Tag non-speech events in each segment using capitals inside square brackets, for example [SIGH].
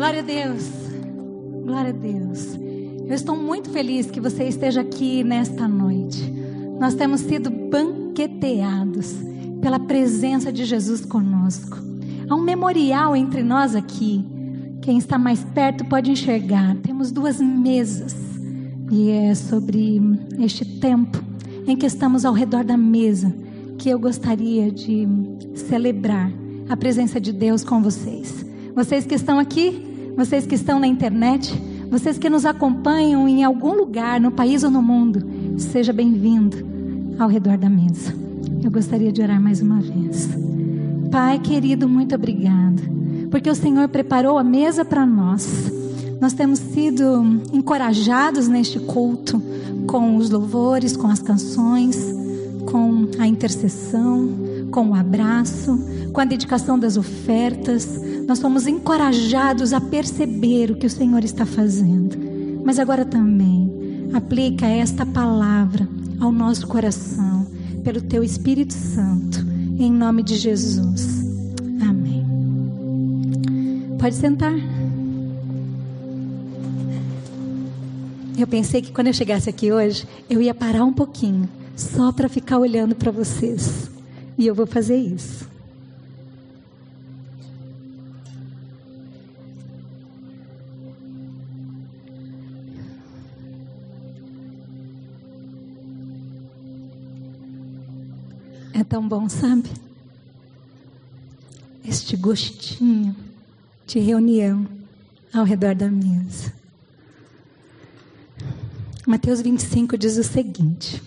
Glória a Deus. Glória a Deus. Eu estou muito feliz que você esteja aqui nesta noite. Nós temos sido banqueteados pela presença de Jesus conosco. Há um memorial entre nós aqui. Quem está mais perto pode enxergar. Temos duas mesas. E é sobre este tempo em que estamos ao redor da mesa que eu gostaria de celebrar a presença de Deus com vocês. Vocês que estão aqui, vocês que estão na internet, vocês que nos acompanham em algum lugar, no país ou no mundo, seja bem-vindo ao redor da mesa. Eu gostaria de orar mais uma vez. Pai querido, muito obrigado, porque o Senhor preparou a mesa para nós. Nós temos sido encorajados neste culto com os louvores, com as canções, com a intercessão, com o abraço, com a dedicação das ofertas. Nós somos encorajados a perceber o que o Senhor está fazendo. Mas agora também aplica esta palavra ao nosso coração, pelo teu Espírito Santo, em nome de Jesus. Amém. Pode sentar. Eu pensei que quando eu chegasse aqui hoje, eu ia parar um pouquinho, só para ficar olhando para vocês. E eu vou fazer isso. Tão bom, sabe? Este gostinho de reunião ao redor da mesa. Mateus 25 diz o seguinte: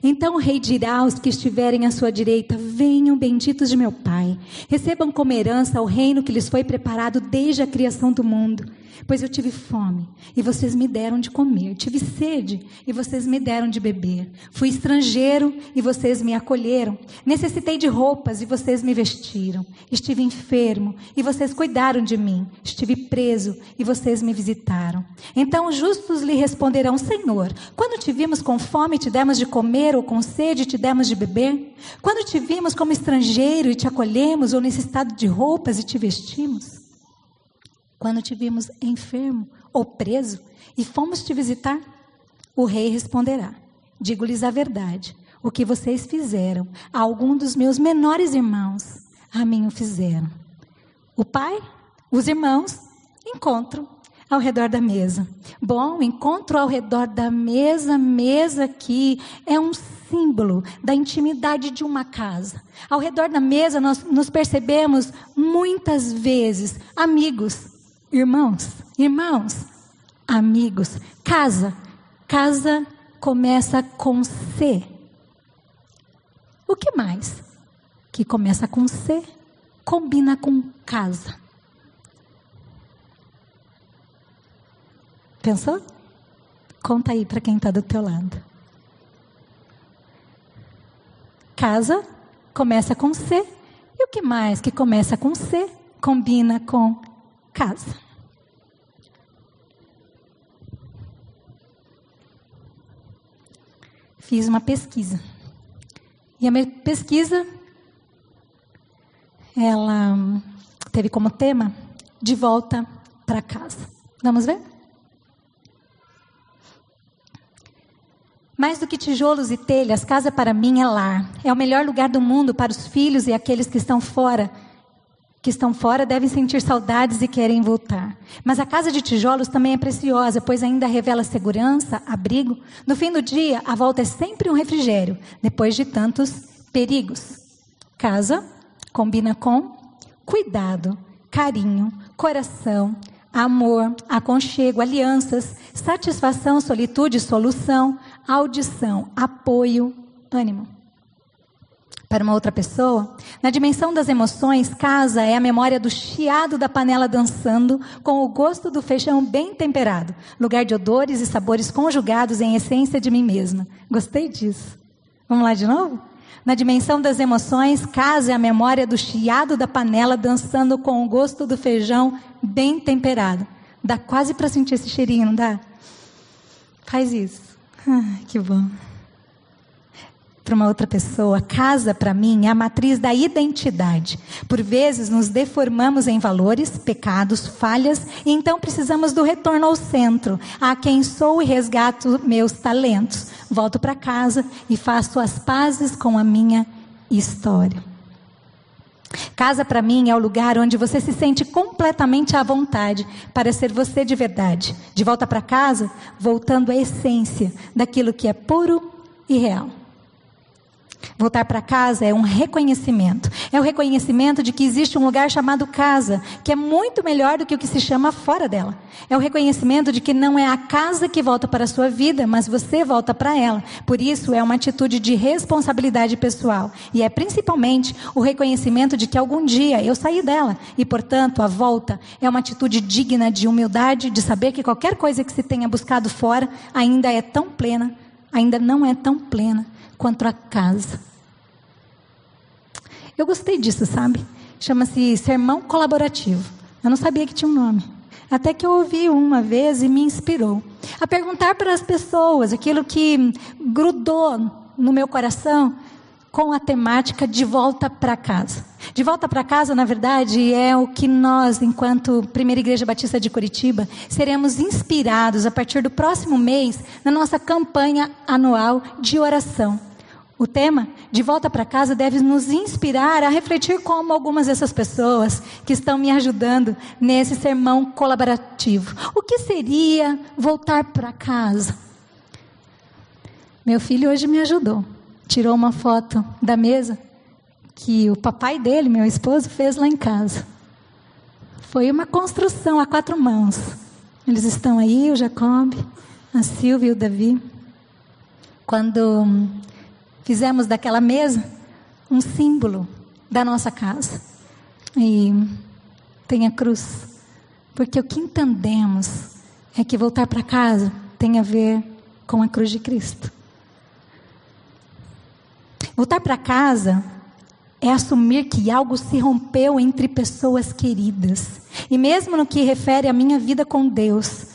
Então o rei dirá aos que estiverem à sua direita: Venham, benditos de meu Pai, recebam como herança o reino que lhes foi preparado desde a criação do mundo. Pois eu tive fome e vocês me deram de comer, tive sede e vocês me deram de beber, fui estrangeiro e vocês me acolheram, necessitei de roupas e vocês me vestiram, estive enfermo e vocês cuidaram de mim, estive preso e vocês me visitaram. Então os justos lhe responderão: Senhor, quando te vimos com fome te demos de comer, ou com sede te demos de beber? Quando te vimos como estrangeiro e te acolhemos, ou necessitado de roupas e te vestimos? Quando te vimos enfermo ou preso e fomos te visitar? O rei responderá: Digo-lhes a verdade. O que vocês fizeram a algum dos meus menores irmãos, a mim o fizeram. O pai, os irmãos, encontram ao redor da mesa. Bom, encontro ao redor da mesa, mesa aqui é um símbolo da intimidade de uma casa. Ao redor da mesa nós nos percebemos muitas vezes amigos, Irmãos, irmãos, amigos, casa. Casa começa com C. O que mais? Que começa com C, combina com casa. Pensou? Conta aí para quem está do teu lado. Casa começa com C. E o que mais que começa com C combina com casa? Fiz uma pesquisa. E a minha pesquisa, ela teve como tema de volta para casa. Vamos ver? Mais do que tijolos e telhas, casa para mim é lar. É o melhor lugar do mundo para os filhos e aqueles que estão fora que estão fora devem sentir saudades e querem voltar. Mas a casa de tijolos também é preciosa, pois ainda revela segurança, abrigo. No fim do dia, a volta é sempre um refrigério, depois de tantos perigos. Casa combina com cuidado, carinho, coração, amor, aconchego, alianças, satisfação, solitude, solução, audição, apoio, ânimo para uma outra pessoa, na dimensão das emoções, casa é a memória do chiado da panela dançando com o gosto do feijão bem temperado, lugar de odores e sabores conjugados em essência de mim mesma. Gostei disso. Vamos lá de novo? Na dimensão das emoções, casa é a memória do chiado da panela dançando com o gosto do feijão bem temperado. Dá quase para sentir esse cheirinho, não dá? Faz isso. Ah, que bom. Para uma outra pessoa. Casa, para mim, é a matriz da identidade. Por vezes, nos deformamos em valores, pecados, falhas, e então precisamos do retorno ao centro, a quem sou e resgato meus talentos. Volto para casa e faço as pazes com a minha história. Casa para mim é o lugar onde você se sente completamente à vontade para ser você de verdade. De volta para casa, voltando à essência daquilo que é puro e real. Voltar para casa é um reconhecimento. É o reconhecimento de que existe um lugar chamado casa, que é muito melhor do que o que se chama fora dela. É o reconhecimento de que não é a casa que volta para a sua vida, mas você volta para ela. Por isso, é uma atitude de responsabilidade pessoal. E é principalmente o reconhecimento de que algum dia eu saí dela. E, portanto, a volta é uma atitude digna de humildade, de saber que qualquer coisa que se tenha buscado fora ainda é tão plena, ainda não é tão plena quanto a casa. Eu gostei disso, sabe? Chama-se sermão colaborativo. Eu não sabia que tinha um nome. Até que eu ouvi uma vez e me inspirou a perguntar para as pessoas aquilo que grudou no meu coração com a temática de volta para casa. De volta para casa, na verdade, é o que nós, enquanto Primeira Igreja Batista de Curitiba, seremos inspirados a partir do próximo mês na nossa campanha anual de oração. O tema de volta para casa deve nos inspirar a refletir como algumas dessas pessoas que estão me ajudando nesse sermão colaborativo. O que seria voltar para casa? Meu filho hoje me ajudou tirou uma foto da mesa que o papai dele, meu esposo, fez lá em casa. Foi uma construção a quatro mãos. Eles estão aí, o Jacob, a Silvia e o Davi. Quando fizemos daquela mesa um símbolo da nossa casa. E tem a cruz. Porque o que entendemos é que voltar para casa tem a ver com a cruz de Cristo. Voltar para casa é assumir que algo se rompeu entre pessoas queridas. E mesmo no que refere à minha vida com Deus,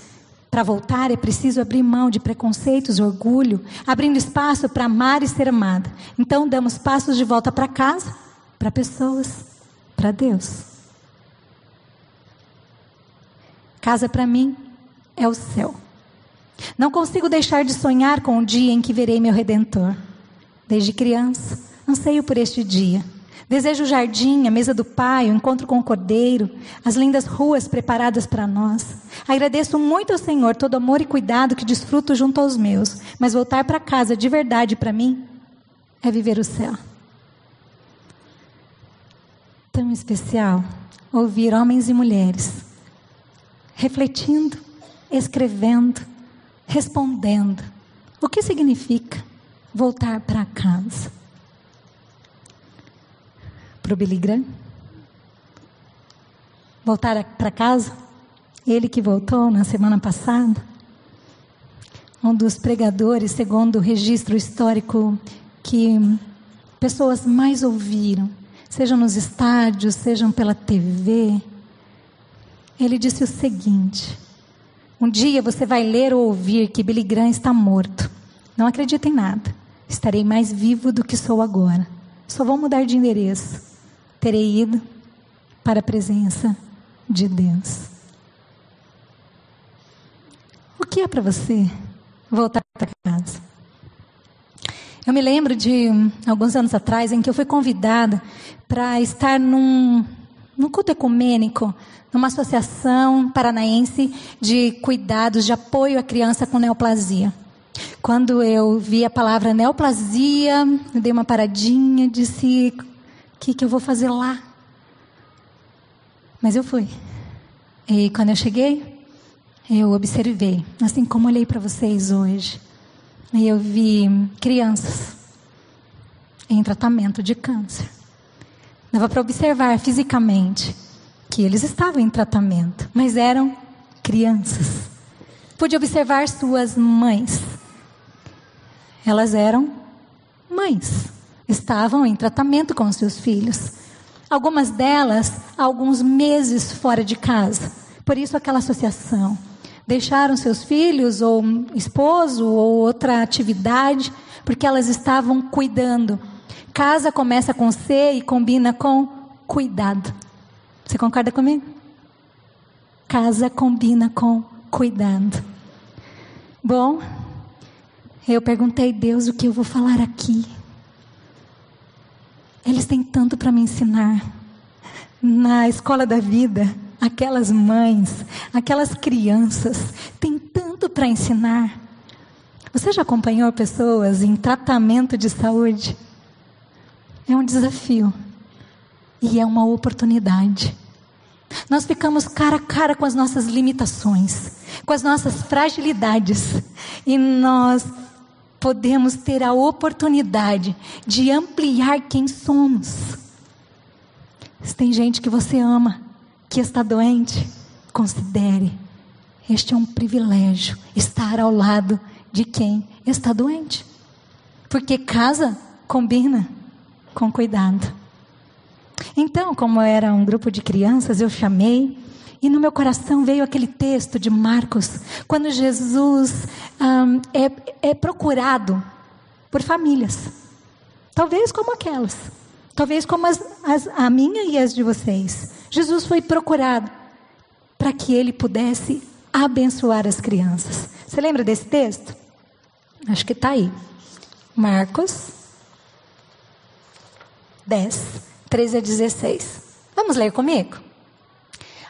para voltar é preciso abrir mão de preconceitos, orgulho, abrindo espaço para amar e ser amada. Então damos passos de volta para casa, para pessoas, para Deus. Casa para mim é o céu. Não consigo deixar de sonhar com o dia em que verei meu redentor. Desde criança, anseio por este dia. Desejo o jardim, a mesa do pai, o encontro com o cordeiro, as lindas ruas preparadas para nós. Agradeço muito ao Senhor todo amor e cuidado que desfruto junto aos meus, mas voltar para casa de verdade para mim é viver o céu. Tão especial ouvir homens e mulheres refletindo, escrevendo, respondendo. O que significa voltar para casa. Para o Billy Graham. Voltar para casa. Ele que voltou na semana passada. Um dos pregadores, segundo o registro histórico, que pessoas mais ouviram, sejam nos estádios, sejam pela TV. Ele disse o seguinte: Um dia você vai ler ou ouvir que Billy Graham está morto. Não acredita em nada. Estarei mais vivo do que sou agora. Só vou mudar de endereço. Terei ido para a presença de Deus. O que é para você voltar para casa? Eu me lembro de alguns anos atrás em que eu fui convidada para estar num, num culto ecumênico, numa associação paranaense de cuidados de apoio à criança com neoplasia. Quando eu vi a palavra neoplasia, eu dei uma paradinha, disse: o que, que eu vou fazer lá? Mas eu fui. E quando eu cheguei, eu observei, assim como olhei para vocês hoje. E eu vi crianças em tratamento de câncer. Dava para observar fisicamente que eles estavam em tratamento, mas eram crianças. Pude observar suas mães elas eram mães, estavam em tratamento com seus filhos. Algumas delas, alguns meses fora de casa. Por isso, aquela associação. deixaram seus filhos, ou um esposo, ou outra atividade, porque elas estavam cuidando. Casa começa com C e combina com cuidado. Você concorda comigo? Casa combina com cuidado. Bom, eu perguntei, Deus, o que eu vou falar aqui? Eles têm tanto para me ensinar. Na escola da vida, aquelas mães, aquelas crianças, têm tanto para ensinar. Você já acompanhou pessoas em tratamento de saúde? É um desafio e é uma oportunidade. Nós ficamos cara a cara com as nossas limitações, com as nossas fragilidades, e nós podemos ter a oportunidade de ampliar quem somos. Se tem gente que você ama, que está doente, considere. Este é um privilégio, estar ao lado de quem está doente. Porque casa combina com cuidado. Então, como era um grupo de crianças, eu chamei e no meu coração veio aquele texto de Marcos, quando Jesus é, é procurado por famílias, talvez como aquelas, talvez como as, as, a minha e as de vocês. Jesus foi procurado para que ele pudesse abençoar as crianças. Você lembra desse texto? Acho que está aí. Marcos 10, 13 a 16. Vamos ler comigo?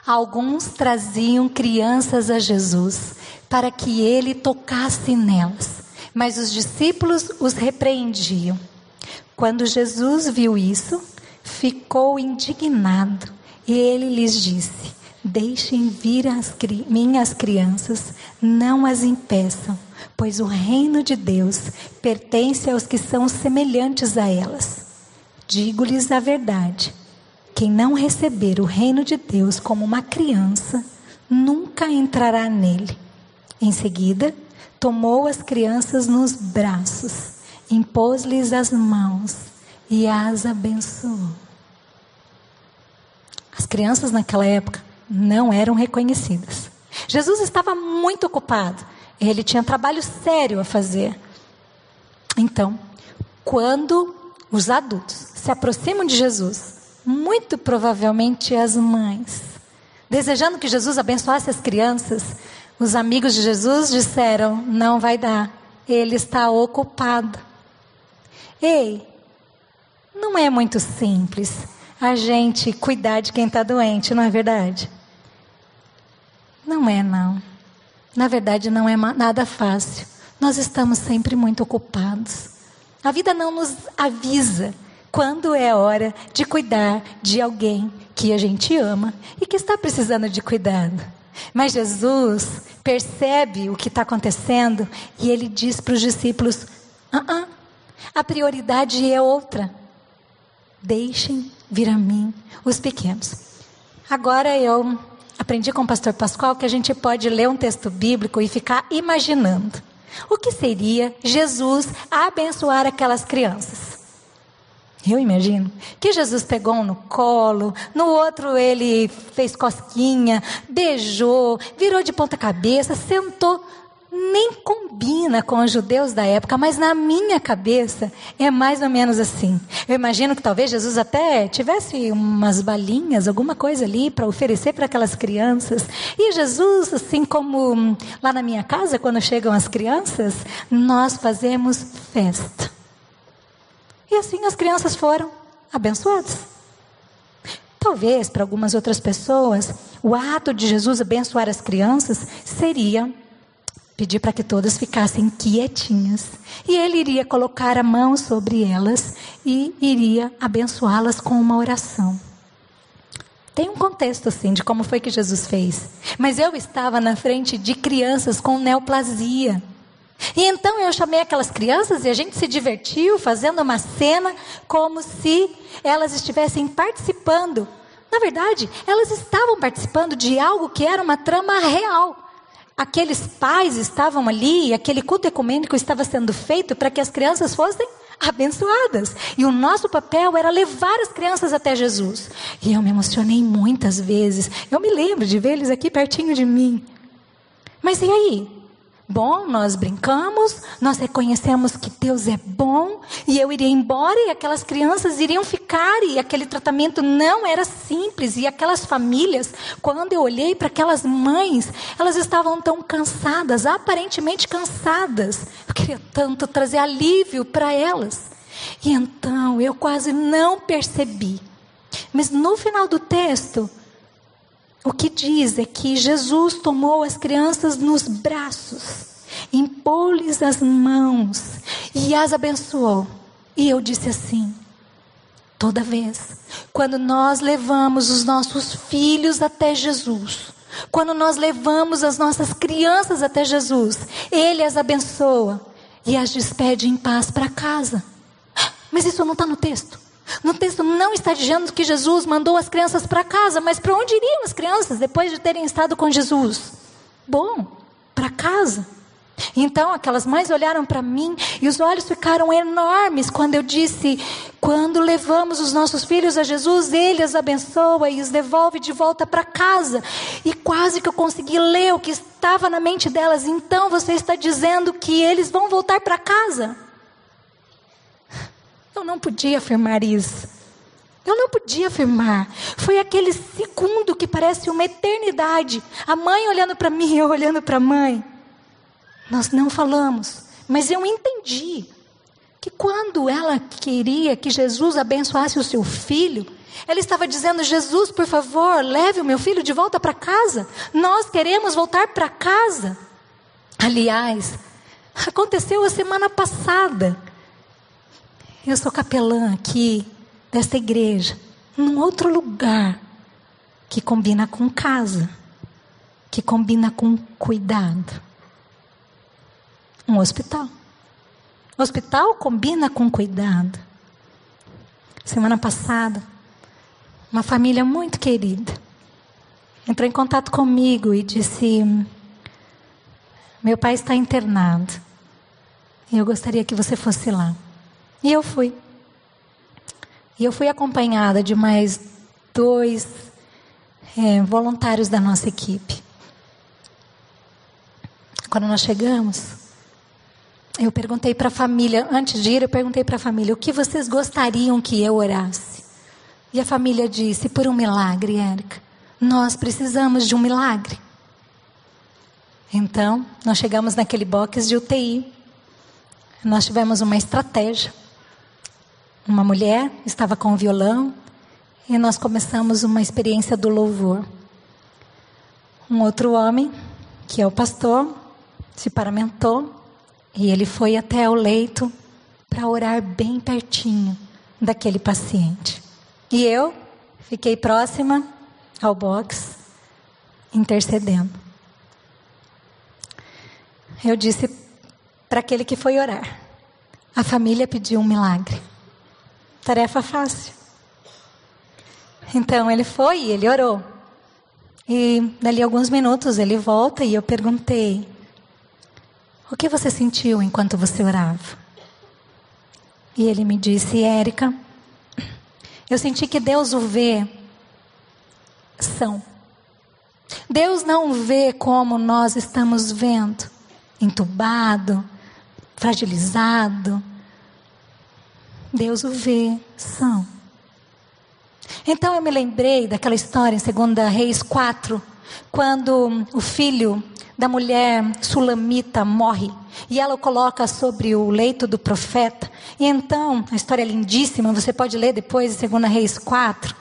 Alguns traziam crianças a Jesus para que ele tocasse nelas, mas os discípulos os repreendiam. Quando Jesus viu isso, ficou indignado e ele lhes disse: Deixem vir as cri minhas crianças, não as impeçam, pois o reino de Deus pertence aos que são semelhantes a elas. Digo-lhes a verdade: quem não receber o reino de Deus como uma criança, nunca entrará nele. Em seguida, tomou as crianças nos braços, impôs-lhes as mãos e as abençoou. As crianças naquela época não eram reconhecidas. Jesus estava muito ocupado, ele tinha trabalho sério a fazer. Então, quando os adultos se aproximam de Jesus, muito provavelmente as mães, desejando que Jesus abençoasse as crianças, os amigos de Jesus disseram: não vai dar, ele está ocupado. Ei, não é muito simples a gente cuidar de quem está doente, não é verdade? Não é, não. Na verdade, não é nada fácil. Nós estamos sempre muito ocupados. A vida não nos avisa quando é hora de cuidar de alguém que a gente ama e que está precisando de cuidado. Mas Jesus percebe o que está acontecendo e ele diz para os discípulos: uh -uh, a prioridade é outra. Deixem vir a mim os pequenos. Agora eu aprendi com o pastor Pascoal que a gente pode ler um texto bíblico e ficar imaginando. O que seria Jesus abençoar aquelas crianças? Eu imagino que Jesus pegou um no colo, no outro ele fez cosquinha, beijou, virou de ponta cabeça, sentou. Nem combina com os judeus da época, mas na minha cabeça é mais ou menos assim. Eu imagino que talvez Jesus até tivesse umas balinhas, alguma coisa ali para oferecer para aquelas crianças. E Jesus, assim como lá na minha casa, quando chegam as crianças, nós fazemos festa. E assim as crianças foram abençoadas. Talvez para algumas outras pessoas, o ato de Jesus abençoar as crianças seria pedir para que todas ficassem quietinhas. E ele iria colocar a mão sobre elas e iria abençoá-las com uma oração. Tem um contexto assim de como foi que Jesus fez. Mas eu estava na frente de crianças com neoplasia. E então eu chamei aquelas crianças e a gente se divertiu fazendo uma cena como se elas estivessem participando. Na verdade, elas estavam participando de algo que era uma trama real. Aqueles pais estavam ali, aquele culto ecumênico estava sendo feito para que as crianças fossem abençoadas. E o nosso papel era levar as crianças até Jesus. E eu me emocionei muitas vezes. Eu me lembro de ver eles aqui pertinho de mim. Mas e aí? Bom, nós brincamos, nós reconhecemos que Deus é bom, e eu iria embora e aquelas crianças iriam ficar, e aquele tratamento não era simples, e aquelas famílias, quando eu olhei para aquelas mães, elas estavam tão cansadas, aparentemente cansadas. Eu queria tanto trazer alívio para elas. E então eu quase não percebi. Mas no final do texto, o que diz é que Jesus tomou as crianças nos braços, impôs-lhes as mãos e as abençoou. E eu disse assim: toda vez, quando nós levamos os nossos filhos até Jesus, quando nós levamos as nossas crianças até Jesus, Ele as abençoa e as despede em paz para casa. Mas isso não está no texto. No texto não está dizendo que Jesus mandou as crianças para casa, mas para onde iriam as crianças depois de terem estado com Jesus? Bom, para casa. Então aquelas mães olharam para mim e os olhos ficaram enormes quando eu disse: quando levamos os nossos filhos a Jesus, Ele os abençoa e os devolve de volta para casa. E quase que eu consegui ler o que estava na mente delas. Então você está dizendo que eles vão voltar para casa? Eu não podia afirmar isso. Eu não podia afirmar. Foi aquele segundo que parece uma eternidade. A mãe olhando para mim, [LAUGHS] eu olhando para a mãe. Nós não falamos, mas eu entendi que quando ela queria que Jesus abençoasse o seu filho, ela estava dizendo: Jesus, por favor, leve o meu filho de volta para casa. Nós queremos voltar para casa. Aliás, aconteceu a semana passada. Eu sou capelã aqui desta igreja, num outro lugar que combina com casa, que combina com cuidado. Um hospital. Hospital combina com cuidado. Semana passada, uma família muito querida entrou em contato comigo e disse: Meu pai está internado eu gostaria que você fosse lá. E eu fui. E eu fui acompanhada de mais dois é, voluntários da nossa equipe. Quando nós chegamos, eu perguntei para a família, antes de ir, eu perguntei para a família: o que vocês gostariam que eu orasse? E a família disse: por um milagre, Érica. Nós precisamos de um milagre. Então, nós chegamos naquele box de UTI. Nós tivemos uma estratégia. Uma mulher estava com o violão e nós começamos uma experiência do louvor. Um outro homem, que é o pastor, se paramentou e ele foi até o leito para orar bem pertinho daquele paciente. E eu fiquei próxima ao box, intercedendo. Eu disse para aquele que foi orar: a família pediu um milagre. Tarefa fácil. Então ele foi e ele orou. E dali alguns minutos ele volta e eu perguntei: O que você sentiu enquanto você orava? E ele me disse: Érica, eu senti que Deus o vê são. Deus não vê como nós estamos vendo, entubado, fragilizado, Deus o vê, são. Então eu me lembrei daquela história em 2 Reis 4, quando o filho da mulher sulamita morre e ela o coloca sobre o leito do profeta. E então, a história é lindíssima, você pode ler depois em 2 Reis 4.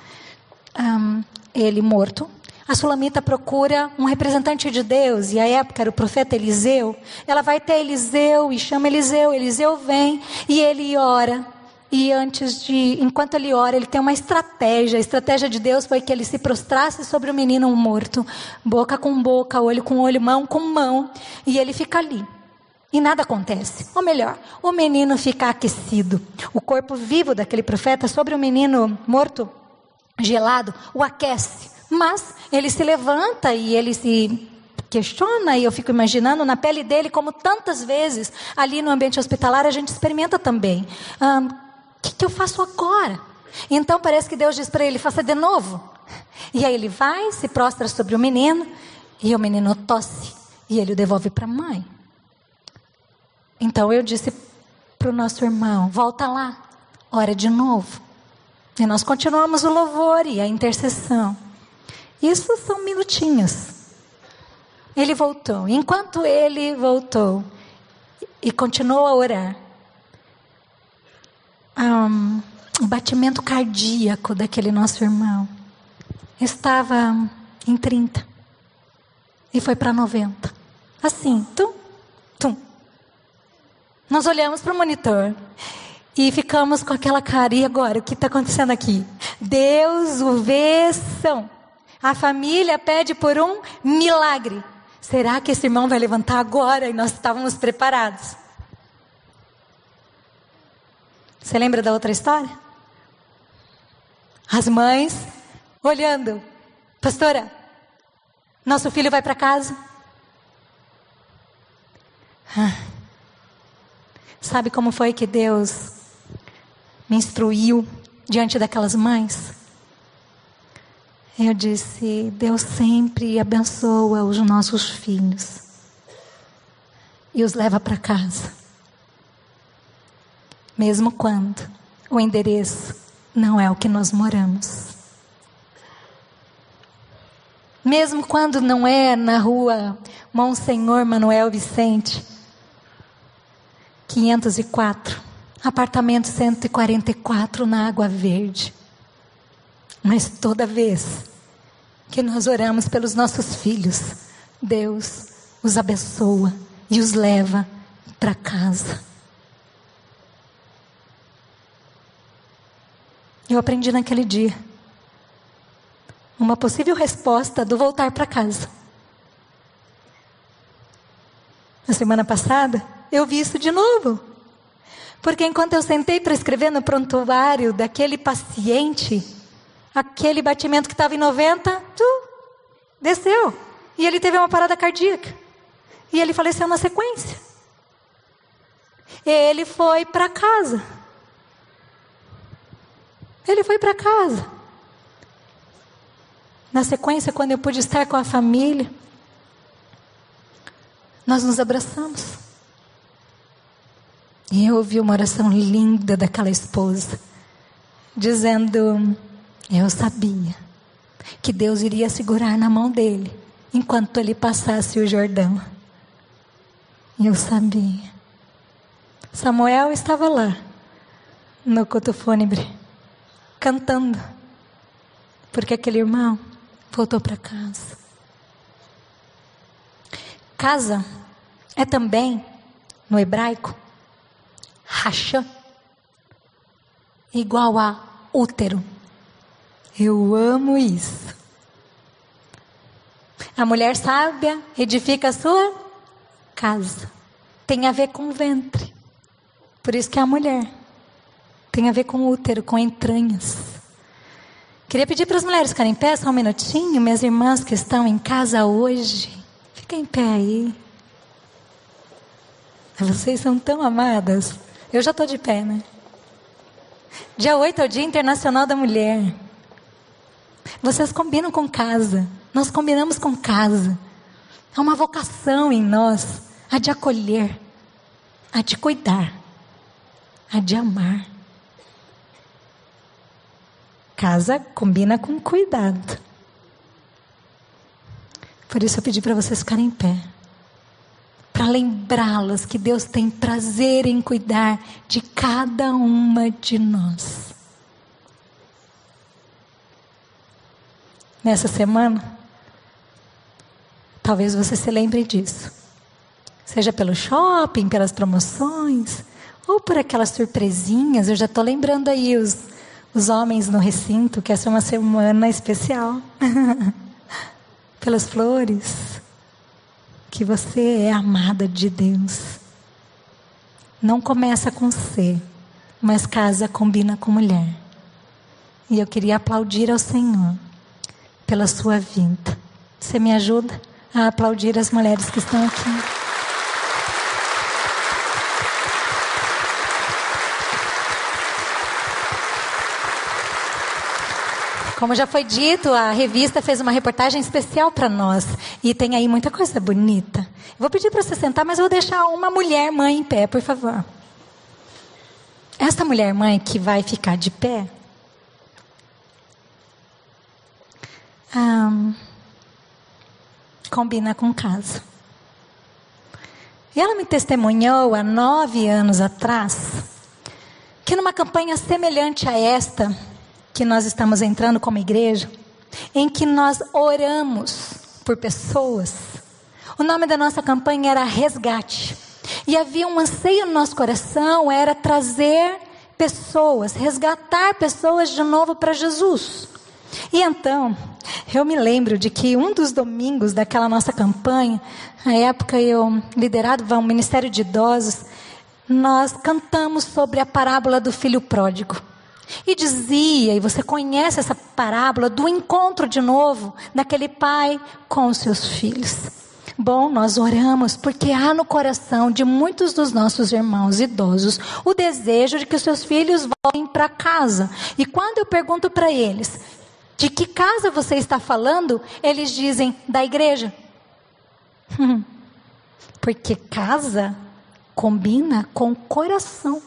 Um, ele morto. A sulamita procura um representante de Deus, e a época era o profeta Eliseu. Ela vai até Eliseu e chama Eliseu. Eliseu vem e ele ora. E antes de, enquanto ele ora, ele tem uma estratégia. A estratégia de Deus foi que ele se prostrasse sobre o menino morto, boca com boca, olho com olho, mão com mão, e ele fica ali. E nada acontece. Ou melhor, o menino fica aquecido. O corpo vivo daquele profeta sobre o menino morto, gelado, o aquece. Mas ele se levanta e ele se questiona, e eu fico imaginando na pele dele, como tantas vezes ali no ambiente hospitalar a gente experimenta também. Que, que eu faço agora? Então parece que Deus diz para ele: faça de novo. E aí ele vai, se prostra sobre o menino, e o menino tosse. e ele o devolve para a mãe. Então eu disse para o nosso irmão: volta lá, ora de novo. E nós continuamos o louvor e a intercessão. Isso são minutinhos. Ele voltou. Enquanto ele voltou e continuou a orar, um, o batimento cardíaco daquele nosso irmão estava em 30 e foi para 90. Assim, tum, tum. Nós olhamos para o monitor e ficamos com aquela cara. E agora? O que está acontecendo aqui? Deus o vê. A família pede por um milagre. Será que esse irmão vai levantar agora? E nós estávamos preparados. Você lembra da outra história? As mães olhando. Pastora, nosso filho vai para casa. Ah. Sabe como foi que Deus me instruiu diante daquelas mães? Eu disse: Deus sempre abençoa os nossos filhos e os leva para casa, mesmo quando o endereço não é o que nós moramos. Mesmo quando não é na rua Monsenhor Manuel Vicente, 504, apartamento 144 na Água Verde. Mas toda vez que nós oramos pelos nossos filhos, Deus os abençoa e os leva para casa. Eu aprendi naquele dia uma possível resposta do voltar para casa. Na semana passada, eu vi isso de novo. Porque enquanto eu sentei para escrever no prontuário daquele paciente, aquele batimento que estava em 90, tu, desceu. E ele teve uma parada cardíaca. E ele faleceu na sequência. Ele foi para casa. Ele foi para casa. Na sequência, quando eu pude estar com a família, nós nos abraçamos. E eu ouvi uma oração linda daquela esposa, dizendo: Eu sabia que Deus iria segurar na mão dele enquanto ele passasse o Jordão. Eu sabia. Samuel estava lá, no culto fúnebre, cantando, porque aquele irmão voltou para casa. Casa é também, no hebraico, Rachã, igual a útero. Eu amo isso. A mulher sábia edifica a sua casa. Tem a ver com o ventre. Por isso que é a mulher. Tem a ver com útero, com entranhas. Queria pedir para as mulheres ficarem em pé só um minutinho. Minhas irmãs que estão em casa hoje. Fiquem em pé aí. Vocês são tão amadas. Eu já estou de pé, né? Dia 8 é o Dia Internacional da Mulher. Vocês combinam com casa. Nós combinamos com casa. É uma vocação em nós a de acolher, a de cuidar, a de amar. Casa combina com cuidado. Por isso eu pedi para vocês ficarem em pé para lembrá-las que Deus tem prazer em cuidar de cada uma de nós. Nessa semana, talvez você se lembre disso. Seja pelo shopping, pelas promoções, ou por aquelas surpresinhas. Eu já estou lembrando aí os, os homens no recinto, que essa é uma semana especial. [LAUGHS] Pelas flores que você é amada de Deus. Não começa com C, mas casa combina com mulher. E eu queria aplaudir ao Senhor pela sua vinda. Você me ajuda a aplaudir as mulheres que estão aqui? Como já foi dito, a revista fez uma reportagem especial para nós. E tem aí muita coisa bonita. Vou pedir para você sentar, mas vou deixar uma mulher mãe em pé, por favor. Essa mulher mãe que vai ficar de pé. Combina com casa. E ela me testemunhou há nove anos atrás que numa campanha semelhante a esta, que nós estamos entrando como igreja, em que nós oramos por pessoas, o nome da nossa campanha era Resgate. E havia um anseio no nosso coração, era trazer pessoas, resgatar pessoas de novo para Jesus. E então, eu me lembro de que um dos domingos daquela nossa campanha, na época eu liderava um ministério de idosos, nós cantamos sobre a parábola do filho pródigo. E dizia, e você conhece essa parábola, do encontro de novo daquele pai com os seus filhos. Bom, nós oramos porque há no coração de muitos dos nossos irmãos idosos o desejo de que os seus filhos voltem para casa. E quando eu pergunto para eles, de que casa você está falando? Eles dizem da igreja. [LAUGHS] Porque casa combina com coração.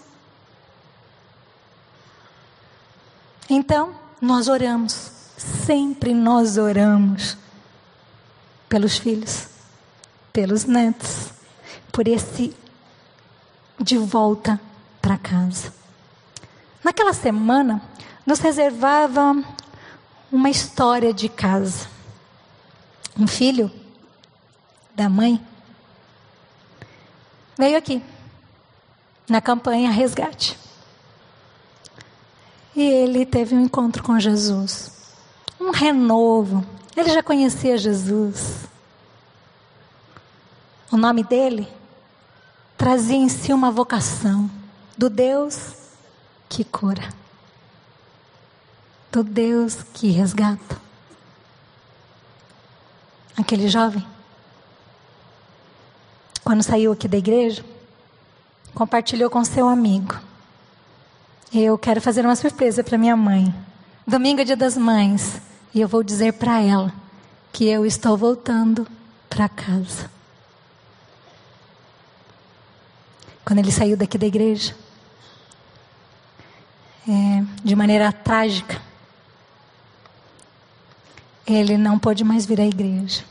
Então, nós oramos, sempre nós oramos pelos filhos, pelos netos, por esse de volta para casa. Naquela semana, nos reservava uma história de casa. Um filho da mãe veio aqui na campanha Resgate. E ele teve um encontro com Jesus. Um renovo. Ele já conhecia Jesus. O nome dele trazia em si uma vocação do Deus que cura do Deus que resgata. Aquele jovem, quando saiu aqui da igreja, compartilhou com seu amigo. Eu quero fazer uma surpresa para minha mãe. Domingo é dia das mães. E eu vou dizer para ela que eu estou voltando para casa. Quando ele saiu daqui da igreja, é, de maneira trágica, ele não pôde mais vir à igreja.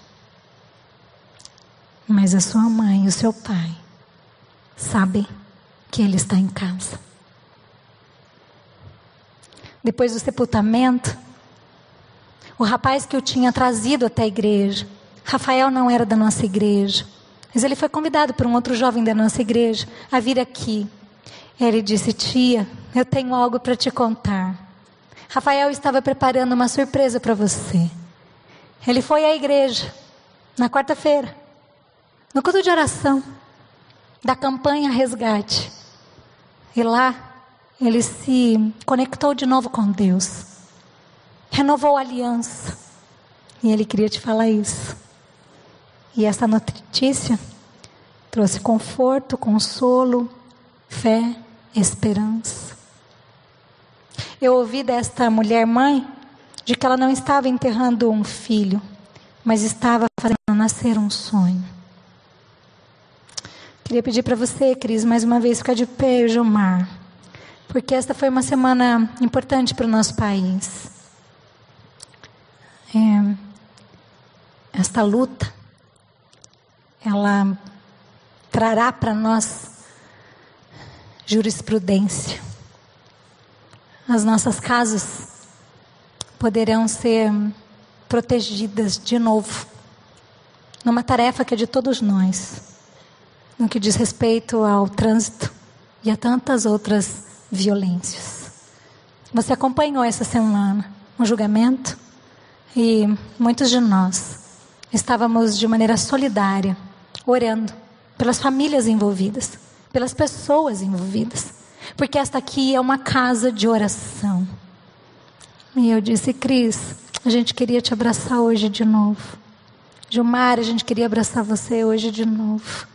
Mas a sua mãe e o seu pai sabem que ele está em casa. Depois do sepultamento, o rapaz que eu tinha trazido até a igreja, Rafael não era da nossa igreja, mas ele foi convidado por um outro jovem da nossa igreja a vir aqui. Ele disse: Tia, eu tenho algo para te contar. Rafael estava preparando uma surpresa para você. Ele foi à igreja na quarta-feira, no culto de oração da campanha Resgate. E lá ele se conectou de novo com Deus, renovou a aliança. E ele queria te falar isso. E essa notícia trouxe conforto, consolo, fé, esperança. Eu ouvi desta mulher mãe de que ela não estava enterrando um filho, mas estava fazendo nascer um sonho. Queria pedir para você, Cris, mais uma vez ficar de pé, Gilmar, porque esta foi uma semana importante para o nosso país. É, esta luta, ela trará para nós jurisprudência. As nossas casas poderão ser protegidas de novo, numa tarefa que é de todos nós, no que diz respeito ao trânsito e a tantas outras violências. Você acompanhou essa semana um julgamento e muitos de nós estávamos de maneira solidária orando pelas famílias envolvidas, pelas pessoas envolvidas, porque esta aqui é uma casa de oração. E eu disse, Cris, a gente queria te abraçar hoje de novo. Gilmar, a gente queria abraçar você hoje de novo.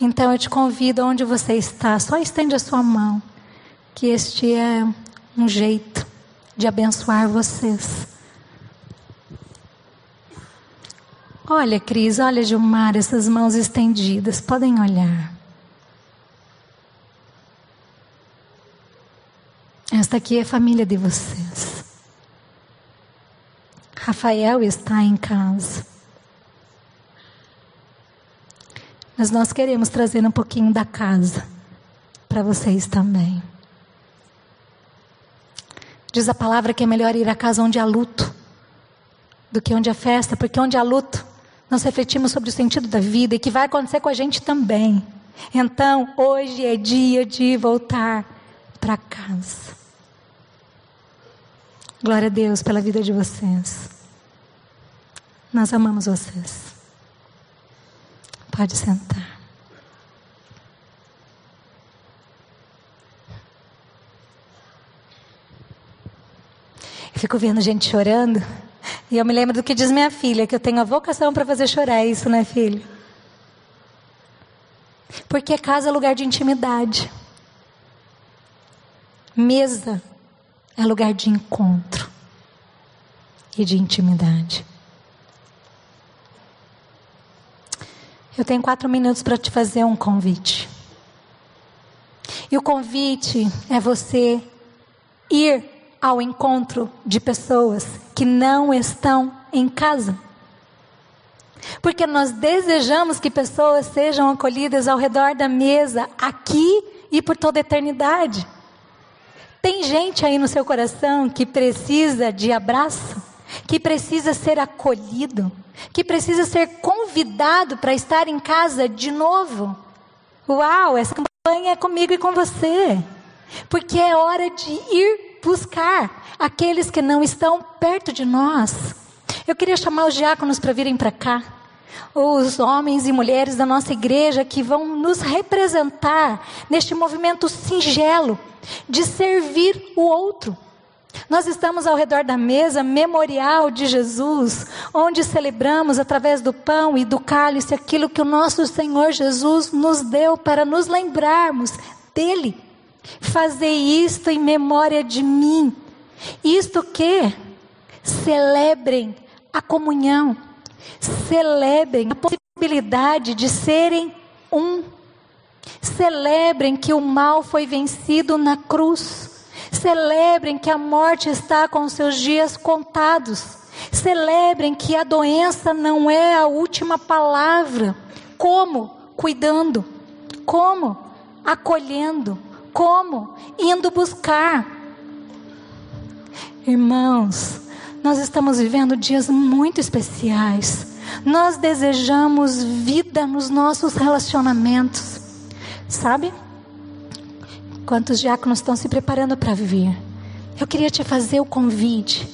Então eu te convido onde você está, só estende a sua mão, que este é um jeito de abençoar vocês. Olha, Cris, olha, Gilmar, essas mãos estendidas, podem olhar. Esta aqui é a família de vocês. Rafael está em casa. Mas nós queremos trazer um pouquinho da casa para vocês também. Diz a palavra que é melhor ir à casa onde há luto do que onde há festa, porque onde há luto nós refletimos sobre o sentido da vida e que vai acontecer com a gente também. Então, hoje é dia de voltar para casa. Glória a Deus pela vida de vocês. Nós amamos vocês. Pode sentar. Fico vendo gente chorando. E eu me lembro do que diz minha filha, que eu tenho a vocação para fazer chorar. Isso, né, filho? Porque casa é lugar de intimidade. Mesa é lugar de encontro e de intimidade. Eu tenho quatro minutos para te fazer um convite. E o convite é você ir ao encontro de pessoas que não estão em casa. Porque nós desejamos que pessoas sejam acolhidas ao redor da mesa, aqui e por toda a eternidade. Tem gente aí no seu coração que precisa de abraço, que precisa ser acolhido, que precisa ser convidado para estar em casa de novo. Uau, essa campanha é comigo e com você. Porque é hora de ir buscar aqueles que não estão perto de nós. Eu queria chamar os diáconos para virem para cá. Os homens e mulheres da nossa igreja que vão nos representar neste movimento singelo de servir o outro. Nós estamos ao redor da mesa memorial de Jesus, onde celebramos através do pão e do cálice aquilo que o nosso Senhor Jesus nos deu para nos lembrarmos dele. Fazer isto em memória de mim. Isto que? Celebrem a comunhão. Celebrem a possibilidade de serem um. Celebrem que o mal foi vencido na cruz. Celebrem que a morte está com seus dias contados. Celebrem que a doença não é a última palavra. Como? Cuidando. Como? Acolhendo. Como? Indo buscar. Irmãos, nós estamos vivendo dias muito especiais. Nós desejamos vida nos nossos relacionamentos. Sabe? Quantos diáconos estão se preparando para vir? Eu queria te fazer o convite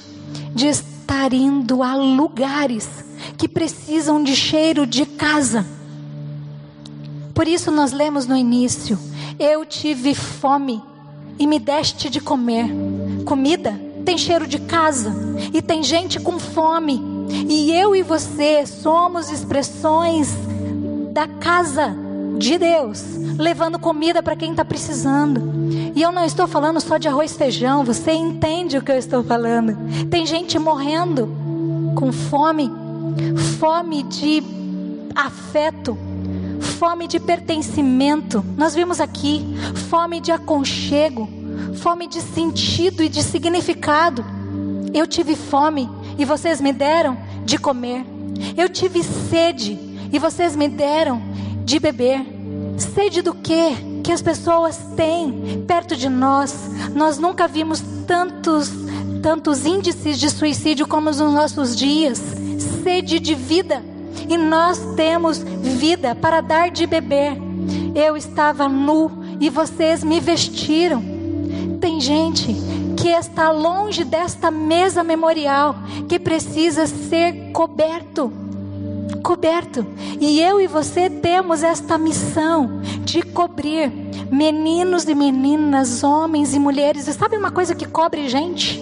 de estar indo a lugares que precisam de cheiro de casa. Por isso nós lemos no início eu tive fome e me deste de comer. Comida tem cheiro de casa e tem gente com fome. E eu e você somos expressões da casa de Deus, levando comida para quem está precisando. E eu não estou falando só de arroz e feijão, você entende o que eu estou falando. Tem gente morrendo com fome, fome de afeto, fome de pertencimento. Nós vimos aqui fome de aconchego, fome de sentido e de significado. Eu tive fome e vocês me deram de comer. Eu tive sede e vocês me deram de beber. Sede do quê? Que as pessoas têm perto de nós. Nós nunca vimos tantos tantos índices de suicídio como nos nossos dias. Sede de vida e nós temos vida para dar de beber. Eu estava nu e vocês me vestiram. Tem gente que está longe desta mesa memorial, que precisa ser coberto. Coberto. E eu e você temos esta missão de cobrir meninos e meninas, homens e mulheres. E sabe uma coisa que cobre gente?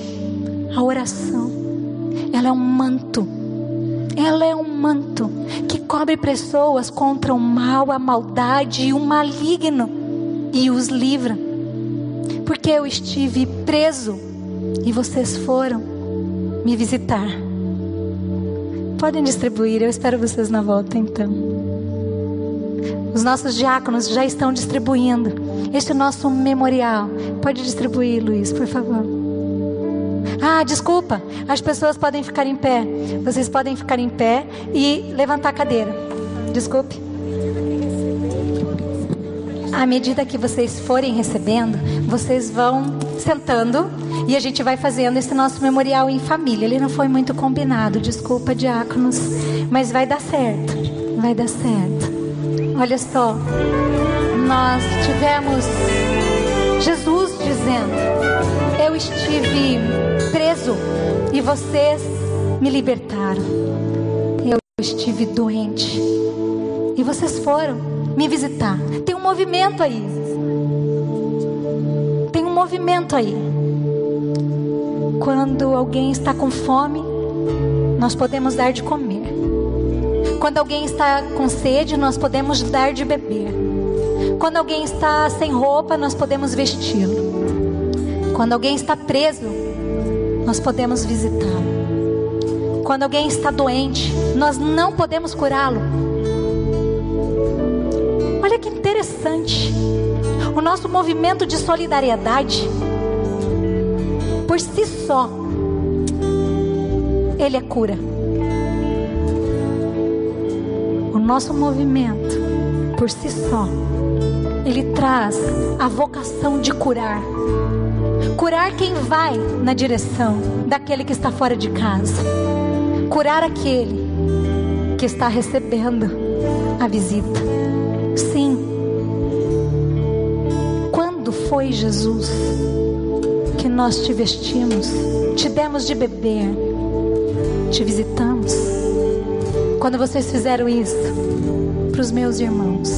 A oração. Ela é um manto ela é um manto que cobre pessoas contra o mal, a maldade e o maligno e os livra. Porque eu estive preso e vocês foram me visitar. Podem distribuir, eu espero vocês na volta então. Os nossos diáconos já estão distribuindo este nosso memorial. Pode distribuir, Luiz, por favor. Ah, desculpa, as pessoas podem ficar em pé. Vocês podem ficar em pé e levantar a cadeira. Desculpe. À medida que vocês forem recebendo, vocês vão sentando e a gente vai fazendo esse nosso memorial em família. Ele não foi muito combinado, desculpa, diáconos, mas vai dar certo. Vai dar certo. Olha só, nós tivemos Jesus dizendo: Eu estive preso e vocês me libertaram. Eu estive doente e vocês foram me visitar. Tem um movimento aí. Tem um movimento aí. Quando alguém está com fome, nós podemos dar de comer. Quando alguém está com sede, nós podemos dar de beber. Quando alguém está sem roupa, nós podemos vesti-lo. Quando alguém está preso, nós podemos visitá-lo. Quando alguém está doente, nós não podemos curá-lo, Olha que interessante. O nosso movimento de solidariedade, por si só, ele é cura. O nosso movimento, por si só, ele traz a vocação de curar. Curar quem vai na direção daquele que está fora de casa. Curar aquele que está recebendo a visita. Sim. Quando foi Jesus que nós te vestimos, te demos de beber, te visitamos? Quando vocês fizeram isso para os meus irmãos,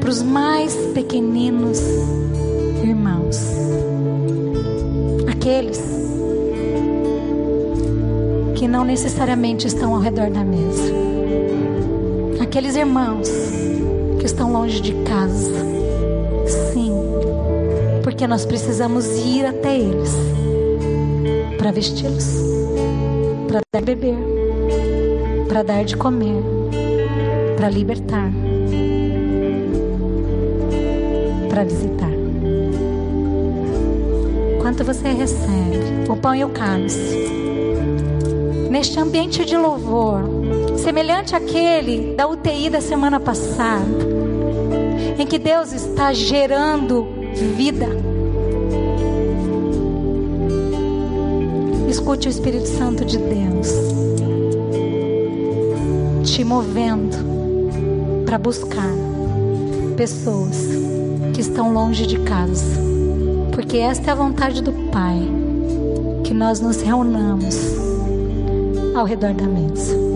para os mais pequeninos aqueles que não necessariamente estão ao redor da mesa aqueles irmãos que estão longe de casa. Sim, porque nós precisamos ir até eles para vesti-los, para dar de beber, para dar de comer, para libertar, para visitar. Quanto você recebe o pão e o cálice? Neste ambiente de louvor, semelhante àquele da UTI da semana passada, em que Deus está gerando vida. Escute o Espírito Santo de Deus te movendo para buscar pessoas que estão longe de casa, porque esta é a vontade do Pai, que nós nos reunamos ao redor da mesa.